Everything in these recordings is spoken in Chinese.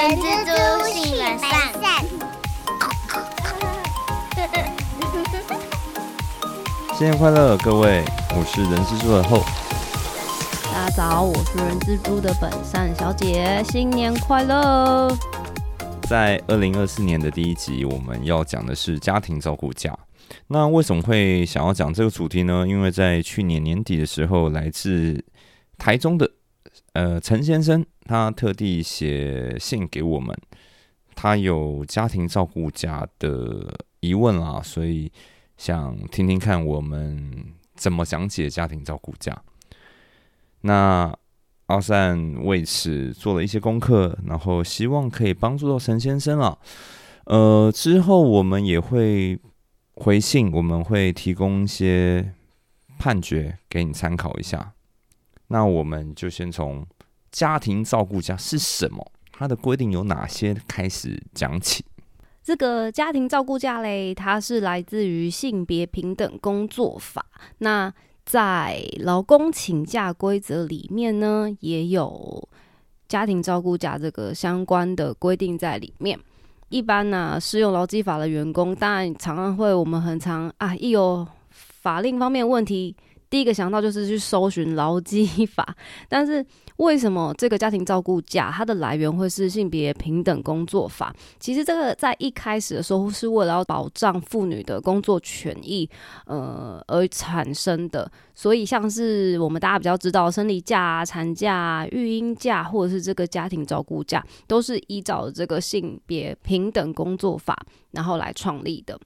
人蜘蛛性本善。新年快乐，各位！我是人蜘蛛的后。大家早，我是人蜘蛛的本善小姐，新年快乐！在二零二四年的第一集，我们要讲的是家庭照顾假。那为什么会想要讲这个主题呢？因为在去年年底的时候，来自台中的呃陈先生，他特地写信给我们，他有家庭照顾假的疑问啦，所以想听听看我们怎么讲解家庭照顾假。那阿善为此做了一些功课，然后希望可以帮助到陈先生了。呃，之后我们也会回信，我们会提供一些判决给你参考一下。那我们就先从家庭照顾假是什么，它的规定有哪些开始讲起。这个家庭照顾假嘞，它是来自于性别平等工作法。那在劳工请假规则里面呢，也有家庭照顾假这个相关的规定在里面。一般呢，适用劳基法的员工，当然常常会我们很常啊，一有法令方面问题。第一个想到就是去搜寻劳基法，但是为什么这个家庭照顾假它的来源会是性别平等工作法？其实这个在一开始的时候是为了要保障妇女的工作权益，呃而产生的。所以像是我们大家比较知道生理假、产假、育婴假，或者是这个家庭照顾假，都是依照这个性别平等工作法然后来创立的。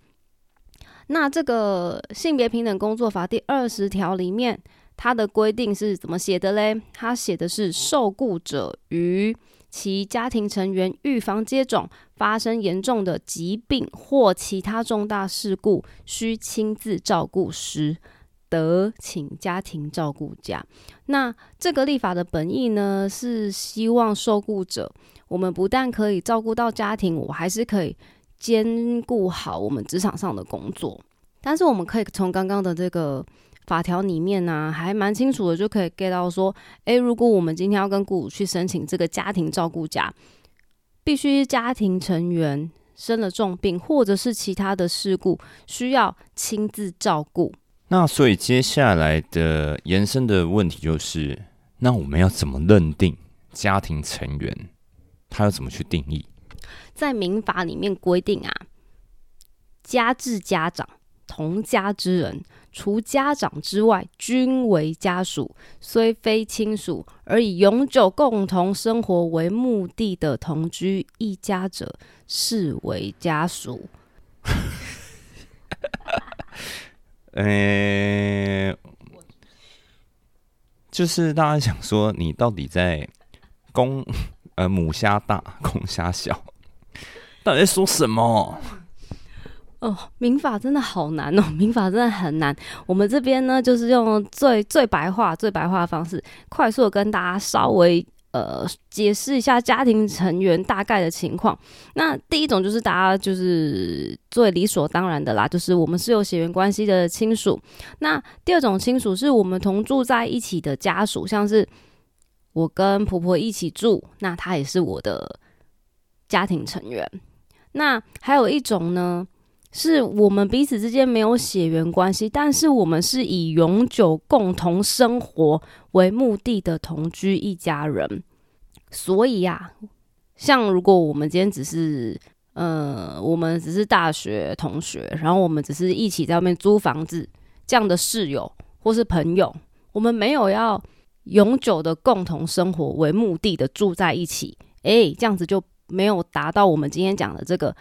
那这个性别平等工作法第二十条里面，它的规定是怎么写的嘞？它写的是受雇者与其家庭成员预防接种、发生严重的疾病或其他重大事故，需亲自照顾时，得请家庭照顾假。那这个立法的本意呢，是希望受雇者，我们不但可以照顾到家庭，我还是可以。兼顾好我们职场上的工作，但是我们可以从刚刚的这个法条里面呢，还蛮清楚的，就可以 get 到说，诶，如果我们今天要跟雇主去申请这个家庭照顾假，必须家庭成员生了重病或者是其他的事故，需要亲自照顾。那所以接下来的延伸的问题就是，那我们要怎么认定家庭成员？他要怎么去定义？在民法里面规定啊，家至家长同家之人，除家长之外，均为家属，虽非亲属，而以永久共同生活为目的的同居一家者，视为家属。呃，就是大家想说，你到底在公呃母虾大，公虾小？到底在说什么？哦，民法真的好难哦，民法真的很难。我们这边呢，就是用最最白话、最白话的方式，快速的跟大家稍微呃解释一下家庭成员大概的情况。那第一种就是大家就是最理所当然的啦，就是我们是有血缘关系的亲属。那第二种亲属是我们同住在一起的家属，像是我跟婆婆一起住，那她也是我的家庭成员。那还有一种呢，是我们彼此之间没有血缘关系，但是我们是以永久共同生活为目的的同居一家人。所以呀，像如果我们今天只是，呃，我们只是大学同学，然后我们只是一起在外面租房子这样的室友或是朋友，我们没有要永久的共同生活为目的的住在一起，诶，这样子就。没有达到我们今天讲的这个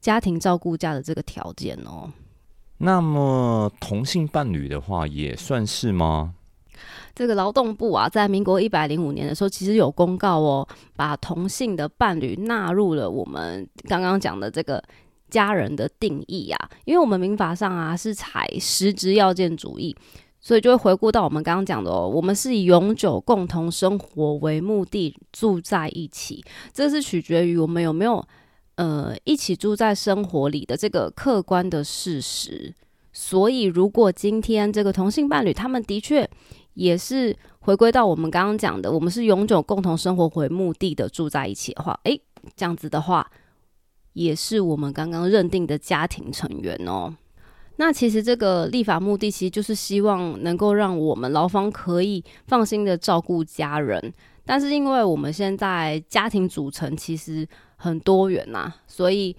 家庭照顾假的这个条件哦。那么同性伴侣的话也算是吗？这个劳动部啊，在民国一百零五年的时候，其实有公告哦，把同性的伴侣纳入了我们刚刚讲的这个家人的定义啊。因为我们民法上啊是采实质要件主义。所以就会回顾到我们刚刚讲的哦，我们是以永久共同生活为目的住在一起，这是取决于我们有没有呃一起住在生活里的这个客观的事实。所以如果今天这个同性伴侣他们的确也是回归到我们刚刚讲的，我们是永久共同生活为目的的住在一起的话，诶，这样子的话，也是我们刚刚认定的家庭成员哦。那其实这个立法目的，其实就是希望能够让我们劳方可以放心的照顾家人。但是因为我们现在家庭组成其实很多元呐，所以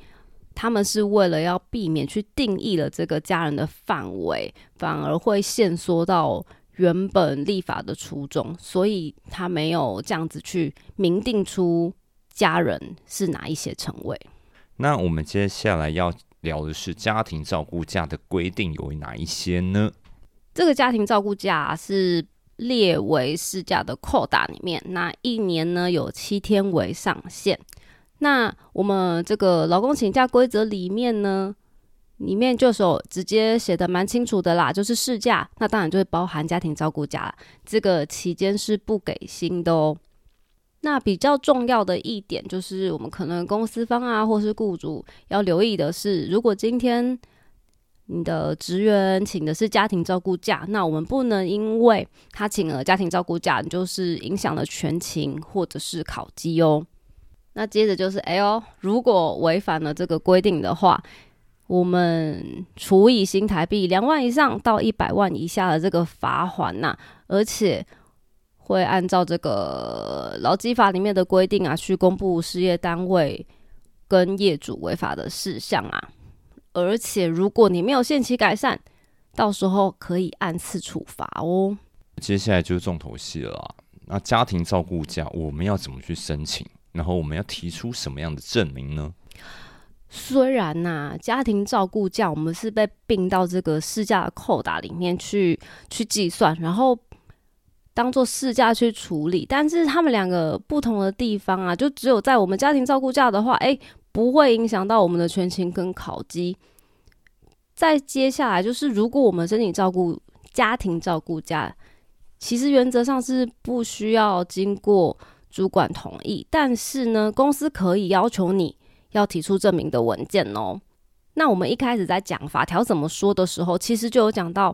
他们是为了要避免去定义了这个家人的范围，反而会限缩到原本立法的初衷，所以他没有这样子去明定出家人是哪一些称谓。那我们接下来要聊的是家庭照顾假的规定有哪一些呢？这个家庭照顾假是列为事假的扣打里面，那一年呢有七天为上限。那我们这个劳工请假规则里面呢，里面就是直接写的蛮清楚的啦，就是事假，那当然就会包含家庭照顾假啦，这个期间是不给薪的哦。那比较重要的一点就是，我们可能公司方啊，或是雇主要留意的是，如果今天你的职员请的是家庭照顾假，那我们不能因为他请了家庭照顾假，就是影响了全勤或者是考绩哦。那接着就是，哎呦，如果违反了这个规定的话，我们处以新台币两万以上到一百万以下的这个罚款呐，而且会按照这个劳基法里面的规定啊，去公布事业单位跟业主违法的事项啊。而且如果你没有限期改善，到时候可以按次处罚哦。接下来就是重头戏了，那家庭照顾假我们要怎么去申请？然后我们要提出什么样的证明呢？虽然呐，家庭照顾假我们是被并到这个事假的扣打里面去去计算，然后当做事假去处理，但是他们两个不同的地方啊，就只有在我们家庭照顾假的话，哎，不会影响到我们的全勤跟考绩。再接下来就是，如果我们申请照顾家庭照顾假，其实原则上是不需要经过。主管同意，但是呢，公司可以要求你要提出证明的文件哦。那我们一开始在讲法条怎么说的时候，其实就有讲到，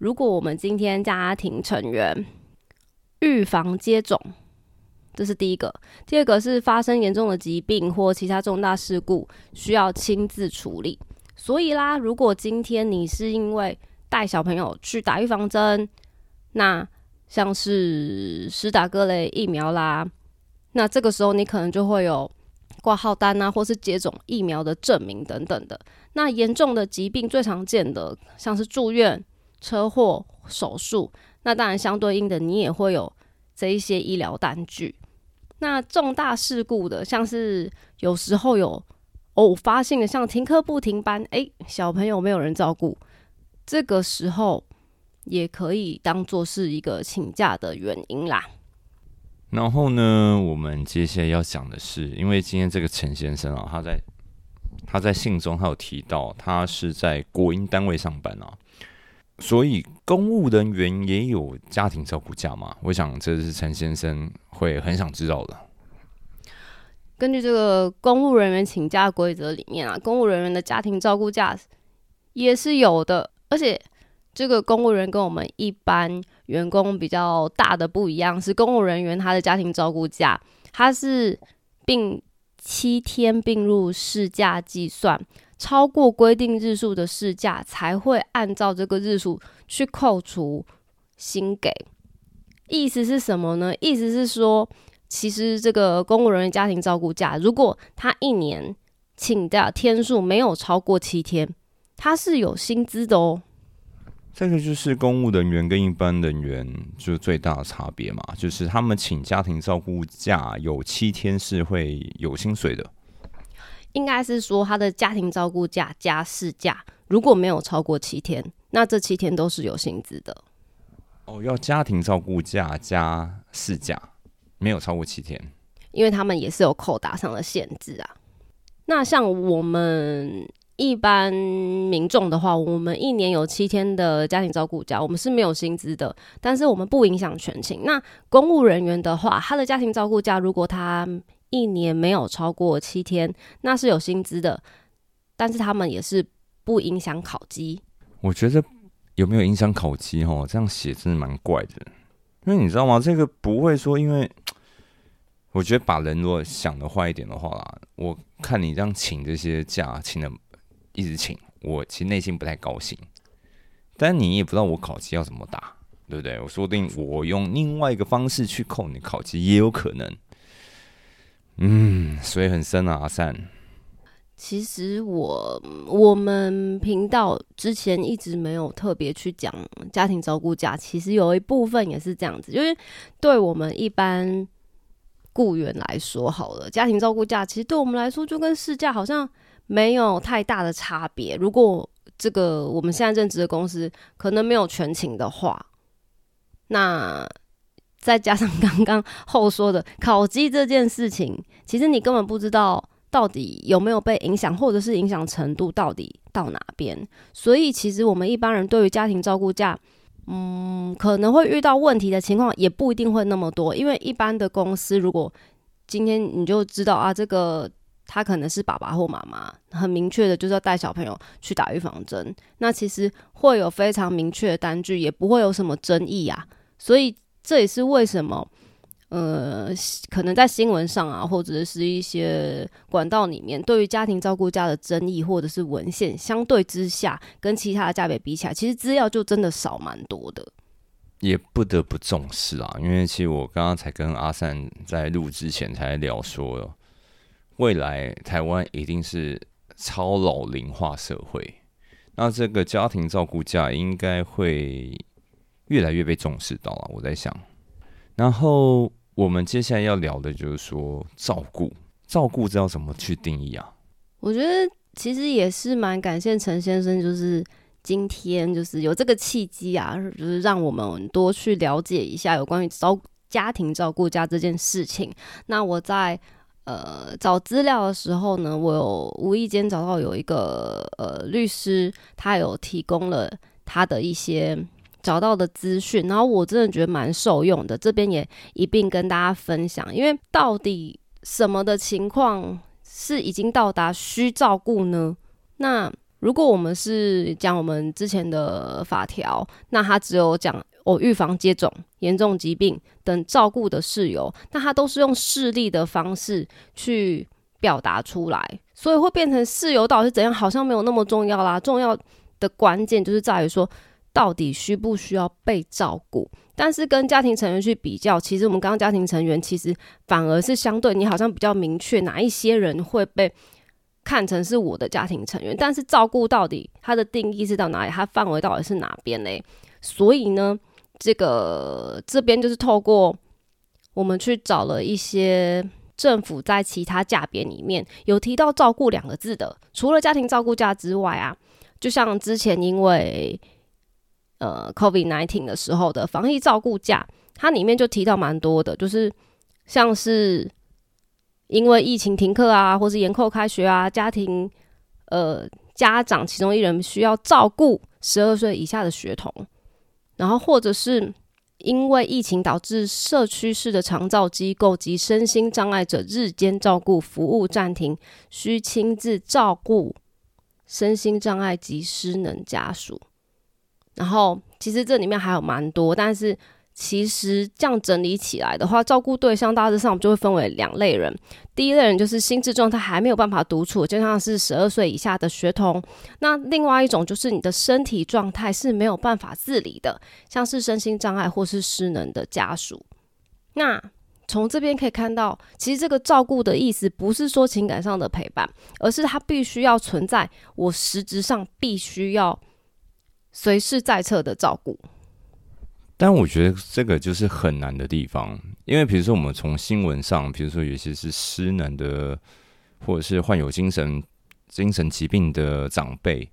如果我们今天家庭成员预防接种，这是第一个；第二个是发生严重的疾病或其他重大事故需要亲自处理。所以啦，如果今天你是因为带小朋友去打预防针，那像是施打各类疫苗啦，那这个时候你可能就会有挂号单啊，或是接种疫苗的证明等等的。那严重的疾病最常见的像是住院、车祸、手术，那当然相对应的你也会有这一些医疗单据。那重大事故的，像是有时候有偶发性的，像停课不停班，诶，小朋友没有人照顾，这个时候。也可以当做是一个请假的原因啦。然后呢，我们接下来要讲的是，因为今天这个陈先生啊，他在他在信中他有提到，他是在国营单位上班啊，所以公务人员也有家庭照顾假吗？我想这是陈先生会很想知道的。根据这个公务人员请假规则里面啊，公务人员的家庭照顾假也是有的，而且。这个公务员跟我们一般员工比较大的不一样，是公务人员他的家庭照顾假，他是并七天并入事假计算，超过规定日数的事假才会按照这个日数去扣除薪给。意思是什么呢？意思是说，其实这个公务人员家庭照顾假，如果他一年请假天数没有超过七天，他是有薪资的哦。这个就是公务人员跟一般人员就最大的差别嘛，就是他们请家庭照顾假有七天是会有薪水的。应该是说他的家庭照顾假加事假，如果没有超过七天，那这七天都是有薪资的。哦，要家庭照顾假加事假，没有超过七天，因为他们也是有扣打上的限制啊。那像我们。一般民众的话，我们一年有七天的家庭照顾假，我们是没有薪资的，但是我们不影响全勤。那公务人员的话，他的家庭照顾假如果他一年没有超过七天，那是有薪资的，但是他们也是不影响考绩。我觉得有没有影响考绩？哦，这样写真的蛮怪的，因为你知道吗？这个不会说因为我觉得把人如果想的坏一点的话啦，我看你这样请这些假，请的一直请，我其实内心不太高兴。但你也不知道我考级要怎么打，对不对？我说不定我用另外一个方式去扣你考级也有可能。嗯，水很深啊，阿善。其实我我们频道之前一直没有特别去讲家庭照顾假，其实有一部分也是这样子，就是对我们一般雇员来说，好了，家庭照顾假其实对我们来说就跟事假好像没有太大的差别。如果这个我们现在任职的公司可能没有全勤的话，那再加上刚刚后说的烤鸡这件事情，其实你根本不知道。到底有没有被影响，或者是影响程度到底到哪边？所以其实我们一般人对于家庭照顾假，嗯，可能会遇到问题的情况也不一定会那么多。因为一般的公司，如果今天你就知道啊，这个他可能是爸爸或妈妈，很明确的就是要带小朋友去打预防针，那其实会有非常明确的单据，也不会有什么争议啊。所以这也是为什么。呃，可能在新闻上啊，或者是一些管道里面，对于家庭照顾假的争议或者是文献，相对之下，跟其他的价别比起来，其实资料就真的少蛮多的。也不得不重视啊，因为其实我刚刚才跟阿善在录之前才聊说，未来台湾一定是超老龄化社会，那这个家庭照顾假应该会越来越被重视到了。我在想，然后。我们接下来要聊的就是说照顾，照顾这要怎么去定义啊？我觉得其实也是蛮感谢陈先生，就是今天就是有这个契机啊，就是让我们多去了解一下有关于照家庭照顾家这件事情。那我在呃找资料的时候呢，我有无意间找到有一个呃律师，他有提供了他的一些。找到的资讯，然后我真的觉得蛮受用的，这边也一并跟大家分享。因为到底什么的情况是已经到达需照顾呢？那如果我们是讲我们之前的法条，那它只有讲我预防接种、严重疾病等照顾的事由，那它都是用事例的方式去表达出来，所以会变成事由到底是怎样，好像没有那么重要啦。重要的关键就是在于说。到底需不需要被照顾？但是跟家庭成员去比较，其实我们刚刚家庭成员其实反而是相对，你好像比较明确哪一些人会被看成是我的家庭成员。但是照顾到底它的定义是到哪里？它范围到底是哪边嘞？所以呢，这个这边就是透过我们去找了一些政府在其他价别里面有提到照顾两个字的，除了家庭照顾价之外啊，就像之前因为。呃，COVID nineteen 的时候的防疫照顾假，它里面就提到蛮多的，就是像是因为疫情停课啊，或是延后开学啊，家庭呃家长其中一人需要照顾十二岁以下的学童，然后或者是因为疫情导致社区式的长照机构及身心障碍者日间照顾服务暂停，需亲自照顾身心障碍及失能家属。然后，其实这里面还有蛮多，但是其实这样整理起来的话，照顾对象大致上就会分为两类人。第一类人就是心智状态还没有办法独处，就像是十二岁以下的学童；那另外一种就是你的身体状态是没有办法自理的，像是身心障碍或是失能的家属。那从这边可以看到，其实这个照顾的意思不是说情感上的陪伴，而是它必须要存在，我实质上必须要。随时在侧的照顾，但我觉得这个就是很难的地方，因为比如说我们从新闻上，比如说有些是失能的，或者是患有精神精神疾病的长辈，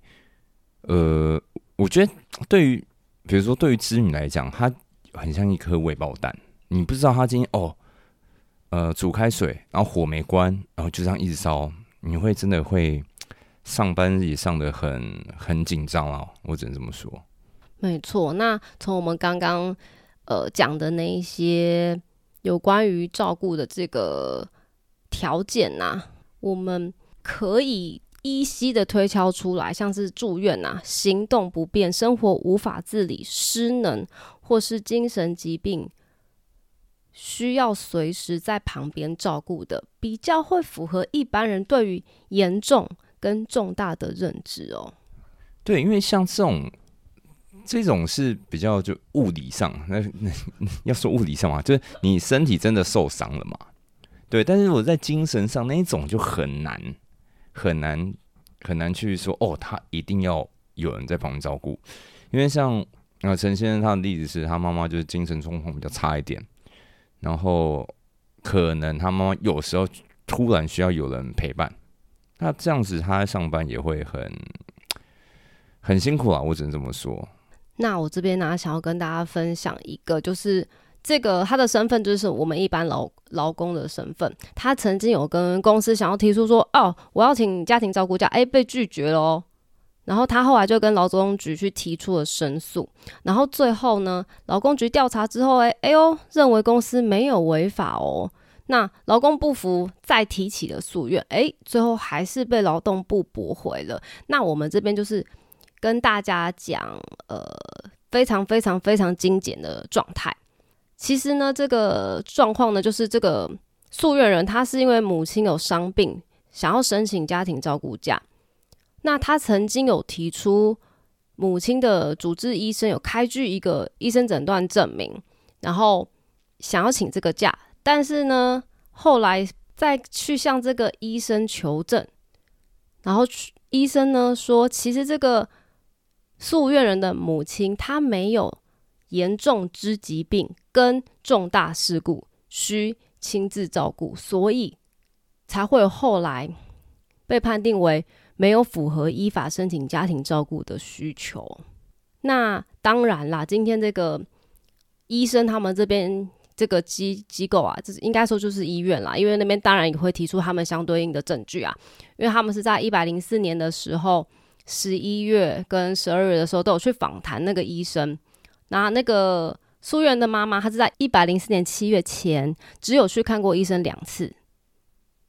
呃，我觉得对于比如说对于子女来讲，他很像一颗未爆弹，你不知道他今天哦，呃，煮开水，然后火没关，然后就这样一直烧，你会真的会。上班也上的很很紧张啊，我只能这么说。没错，那从我们刚刚呃讲的那一些有关于照顾的这个条件呐，我们可以依稀的推敲出来，像是住院呐、行动不便、生活无法自理、失能或是精神疾病，需要随时在旁边照顾的，比较会符合一般人对于严重跟重大的认知哦。对，因为像这种这种是比较就物理上，那那要说物理上嘛，就是你身体真的受伤了嘛。对，但是我在精神上那一种就很难很难很难去说哦，他一定要有人在旁边照顾，因为像呃陈先生他的例子是他妈妈就是精神状况比较差一点。然后可能他妈妈有时候突然需要有人陪伴，那这样子他上班也会很 很辛苦啊，我只能这么说。那我这边呢，想要跟大家分享一个，就是这个他的身份就是我们一般劳劳工的身份。他曾经有跟公司想要提出说，哦，我要请家庭照顾假，哎，被拒绝了哦。然后他后来就跟劳工局去提出了申诉，然后最后呢，劳工局调查之后，哎哎呦，认为公司没有违法哦。那劳工不服，再提起了诉愿，哎，最后还是被劳动部驳回了。那我们这边就是跟大家讲，呃，非常非常非常精简的状态。其实呢，这个状况呢，就是这个诉愿人他是因为母亲有伤病，想要申请家庭照顾假。那他曾经有提出，母亲的主治医生有开具一个医生诊断证明，然后想要请这个假，但是呢，后来再去向这个医生求证，然后医生呢说，其实这个诉愿人的母亲她没有严重之疾病跟重大事故需亲自照顾，所以才会后来被判定为。没有符合依法申请家庭照顾的需求，那当然啦。今天这个医生他们这边这个机机构啊，这是应该说就是医院啦，因为那边当然也会提出他们相对应的证据啊。因为他们是在一百零四年的时候，十一月跟十二月的时候都有去访谈那个医生。那那个苏媛的妈妈，她是在一百零四年七月前只有去看过医生两次。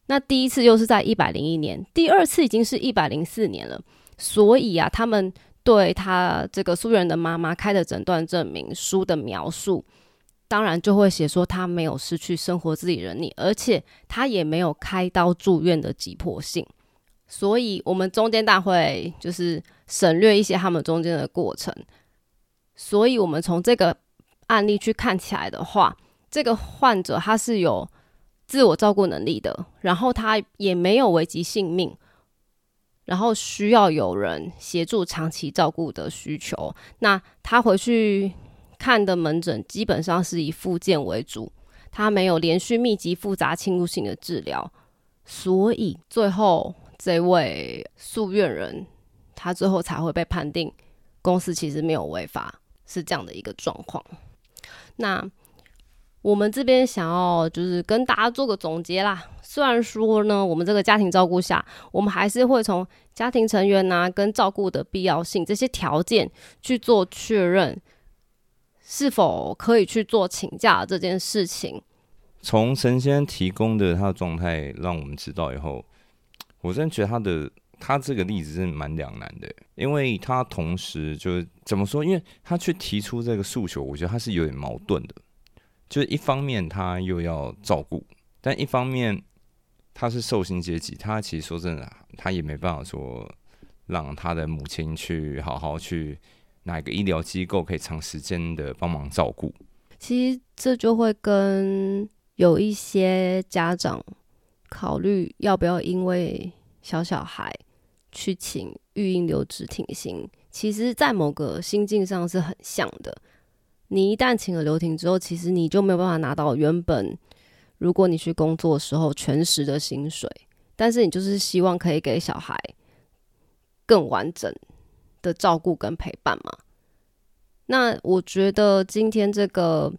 那第一次又是在一百零一年，第二次已经是一百零四年了。所以啊，他们对他这个苏人的妈妈开的诊断证明书的描述，当然就会写说他没有失去生活自理能力，而且他也没有开刀住院的急迫性。所以，我们中间大会就是省略一些他们中间的过程。所以我们从这个案例去看起来的话，这个患者他是有。自我照顾能力的，然后他也没有危及性命，然后需要有人协助长期照顾的需求。那他回去看的门诊基本上是以复健为主，他没有连续密集复杂侵入性的治疗，所以最后这位诉愿人他最后才会被判定公司其实没有违法，是这样的一个状况。那。我们这边想要就是跟大家做个总结啦。虽然说呢，我们这个家庭照顾下，我们还是会从家庭成员呐跟照顾的必要性这些条件去做确认，是否可以去做请假这件事情。从神仙提供的他的状态，让我们知道以后，我真的觉得他的他这个例子是蛮两难的，因为他同时就是怎么说？因为他去提出这个诉求，我觉得他是有点矛盾的。就是一方面他又要照顾，但一方面他是寿星阶级，他其实说真的，他也没办法说让他的母亲去好好去哪个医疗机构可以长时间的帮忙照顾。其实这就会跟有一些家长考虑要不要因为小小孩去请育婴留职停薪，其实在某个心境上是很像的。你一旦请了留停之后，其实你就没有办法拿到原本如果你去工作的时候全时的薪水，但是你就是希望可以给小孩更完整的照顾跟陪伴嘛。那我觉得今天这个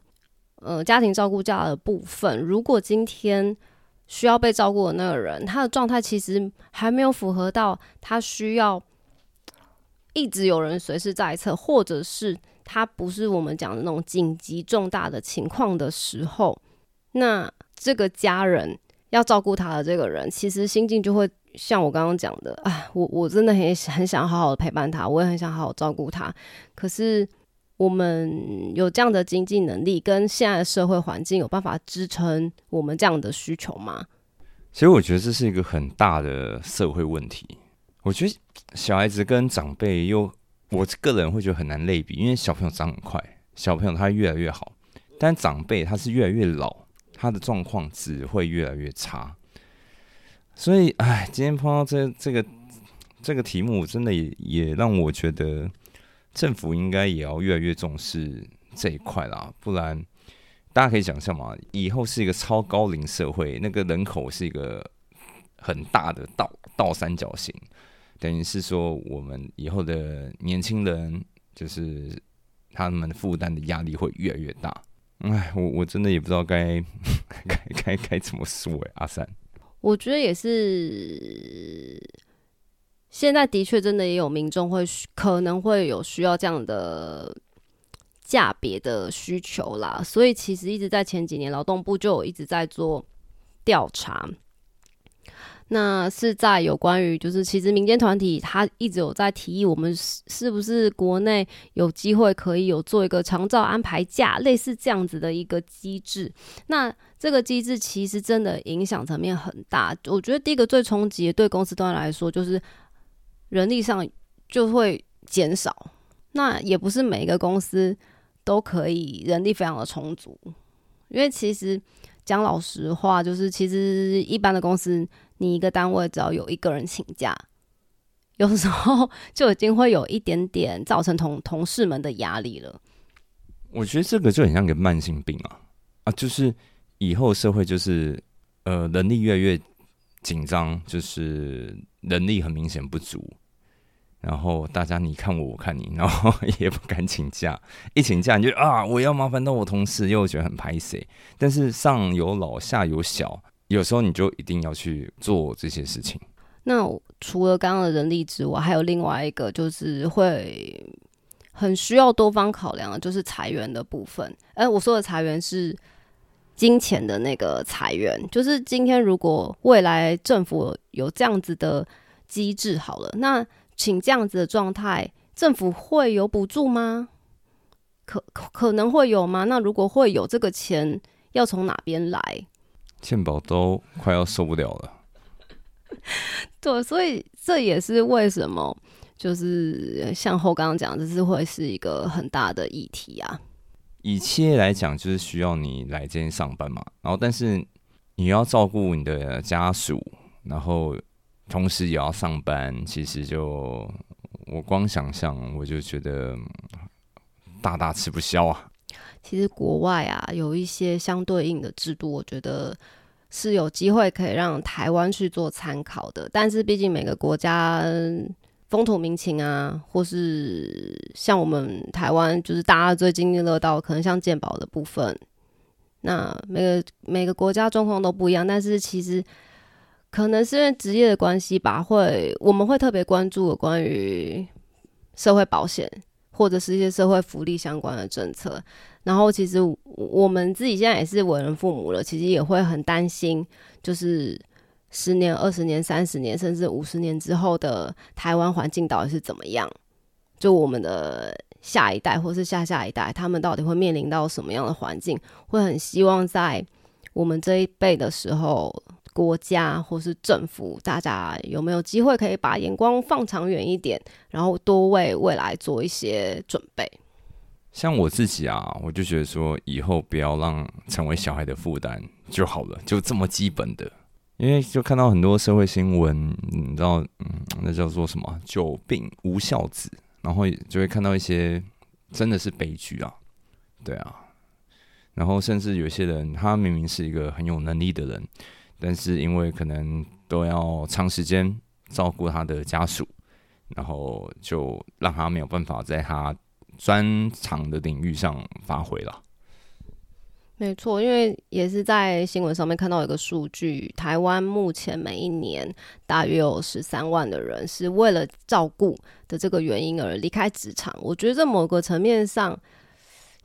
呃家庭照顾假的部分，如果今天需要被照顾的那个人，他的状态其实还没有符合到他需要一直有人随时在侧，或者是。他不是我们讲的那种紧急重大的情况的时候，那这个家人要照顾他的这个人，其实心境就会像我刚刚讲的，啊，我我真的很很想好好的陪伴他，我也很想好好照顾他，可是我们有这样的经济能力，跟现在的社会环境有办法支撑我们这样的需求吗？其实我觉得这是一个很大的社会问题。我觉得小孩子跟长辈又，我个人会觉得很难类比，因为小朋友长很快，小朋友他越来越好，但长辈他是越来越老，他的状况只会越来越差。所以，哎，今天碰到这这个这个题目，真的也也让我觉得政府应该也要越来越重视这一块啦，不然大家可以想象嘛，以后是一个超高龄社会，那个人口是一个很大的倒倒三角形。等于是说，我们以后的年轻人，就是他们负担的压力会越来越大。哎，我我真的也不知道该 该该该怎么说哎，阿三。我觉得也是，现在的确真的也有民众会可能会有需要这样的价别的需求啦，所以其实一直在前几年，劳动部就有一直在做调查。那是在有关于，就是其实民间团体他一直有在提议，我们是是不是国内有机会可以有做一个长照安排假，类似这样子的一个机制。那这个机制其实真的影响层面很大。我觉得第一个最冲击对公司端来说，就是人力上就会减少。那也不是每一个公司都可以人力非常的充足，因为其实讲老实话，就是其实一般的公司。你一个单位只要有一个人请假，有时候 就已经会有一点点造成同同事们的压力了。我觉得这个就很像个慢性病啊啊！就是以后社会就是呃，能力越来越紧张，就是能力很明显不足，然后大家你看我，我看你，然后也不敢请假，一请假你就啊，我要麻烦到我同事，又觉得很拍谁。但是上有老下有小。有时候你就一定要去做这些事情。那除了刚刚的人力之外，还有另外一个就是会很需要多方考量的，就是裁员的部分。哎，我说的裁员是金钱的那个裁员，就是今天如果未来政府有这样子的机制好了，那请这样子的状态，政府会有补助吗？可可能会有吗？那如果会有这个钱，要从哪边来？健保都快要受不了了，对，所以这也是为什么，就是像后刚刚讲，这是会是一个很大的议题啊。以企业来讲，就是需要你来这边上班嘛，然后但是你要照顾你的家属，然后同时也要上班，其实就我光想象我就觉得大大吃不消啊。其实国外啊有一些相对应的制度，我觉得是有机会可以让台湾去做参考的。但是毕竟每个国家风土民情啊，或是像我们台湾，就是大家最津津乐道，可能像健保的部分，那每个每个国家状况都不一样。但是其实可能是因为职业的关系吧，会我们会特别关注关于社会保险。或者是一些社会福利相关的政策，然后其实我们自己现在也是为人父母了，其实也会很担心，就是十年、二十年、三十年，甚至五十年之后的台湾环境到底是怎么样？就我们的下一代或是下下一代，他们到底会面临到什么样的环境？会很希望在我们这一辈的时候。国家或是政府，大家有没有机会可以把眼光放长远一点，然后多为未来做一些准备？像我自己啊，我就觉得说，以后不要让成为小孩的负担就好了，就这么基本的。因为就看到很多社会新闻，你知道，嗯，那叫做什么“久病无孝子”，然后就会看到一些真的是悲剧啊，对啊。然后甚至有些人，他明明是一个很有能力的人。但是因为可能都要长时间照顾他的家属，然后就让他没有办法在他专长的领域上发挥了。没错，因为也是在新闻上面看到一个数据，台湾目前每一年大约有十三万的人是为了照顾的这个原因而离开职场。我觉得在某个层面上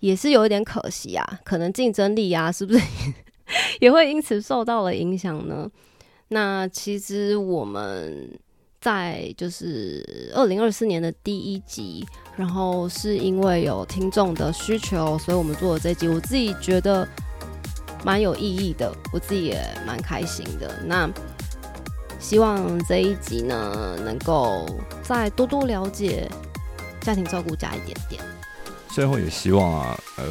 也是有一点可惜啊，可能竞争力啊，是不是？也会因此受到了影响呢。那其实我们在就是二零二四年的第一集，然后是因为有听众的需求，所以我们做了这集。我自己觉得蛮有意义的，我自己也蛮开心的。那希望这一集呢，能够再多多了解家庭照顾家一点点。最后也希望啊，呃，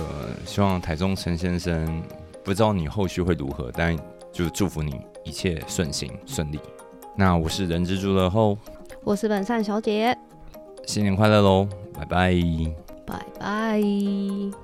希望台中陈先生，不知道你后续会如何，但就祝福你一切顺心顺利。那我是人之助的后，我是本善小姐，新年快乐喽，拜拜，拜拜。